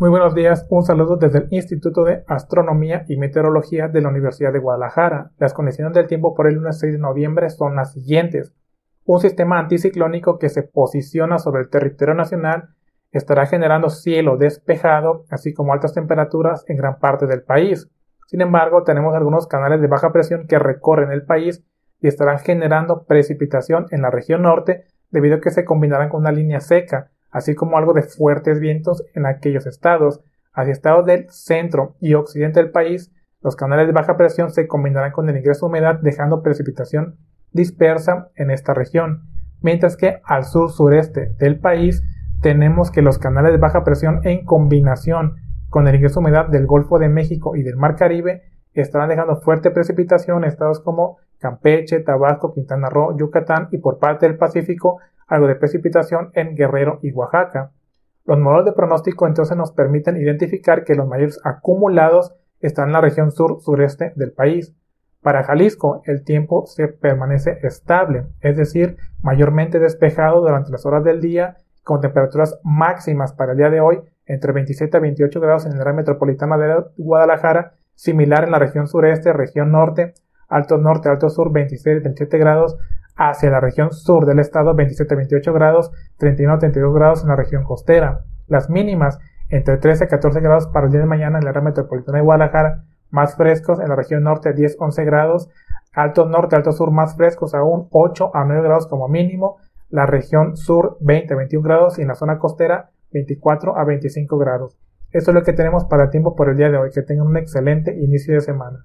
Muy buenos días, un saludo desde el Instituto de Astronomía y Meteorología de la Universidad de Guadalajara. Las condiciones del tiempo por el lunes 6 de noviembre son las siguientes. Un sistema anticiclónico que se posiciona sobre el territorio nacional estará generando cielo despejado, así como altas temperaturas en gran parte del país. Sin embargo, tenemos algunos canales de baja presión que recorren el país y estarán generando precipitación en la región norte debido a que se combinarán con una línea seca así como algo de fuertes vientos en aquellos estados. Hacia estados del centro y occidente del país, los canales de baja presión se combinarán con el ingreso de humedad dejando precipitación dispersa en esta región, mientras que al sur-sureste del país tenemos que los canales de baja presión en combinación con el ingreso de humedad del Golfo de México y del Mar Caribe estarán dejando fuerte precipitación en estados como Campeche, Tabasco, Quintana Roo, Yucatán y por parte del Pacífico algo de precipitación en Guerrero y Oaxaca. Los modelos de pronóstico entonces nos permiten identificar que los mayores acumulados están en la región sur-sureste del país. Para Jalisco el tiempo se permanece estable, es decir, mayormente despejado durante las horas del día, con temperaturas máximas para el día de hoy entre 27 a 28 grados en el área metropolitana de Guadalajara, similar en la región sureste, región norte, alto norte, alto sur 26 27 grados, hacia la región sur del estado 27-28 grados, 31-32 grados en la región costera. Las mínimas entre 13 y 14 grados para el día de mañana en la área metropolitana de Guadalajara, más frescos en la región norte 10-11 grados, alto norte, alto sur más frescos aún 8 a 9 grados como mínimo, la región sur 20-21 grados y en la zona costera 24 a 25 grados. Eso es lo que tenemos para el tiempo por el día de hoy. Que tengan un excelente inicio de semana.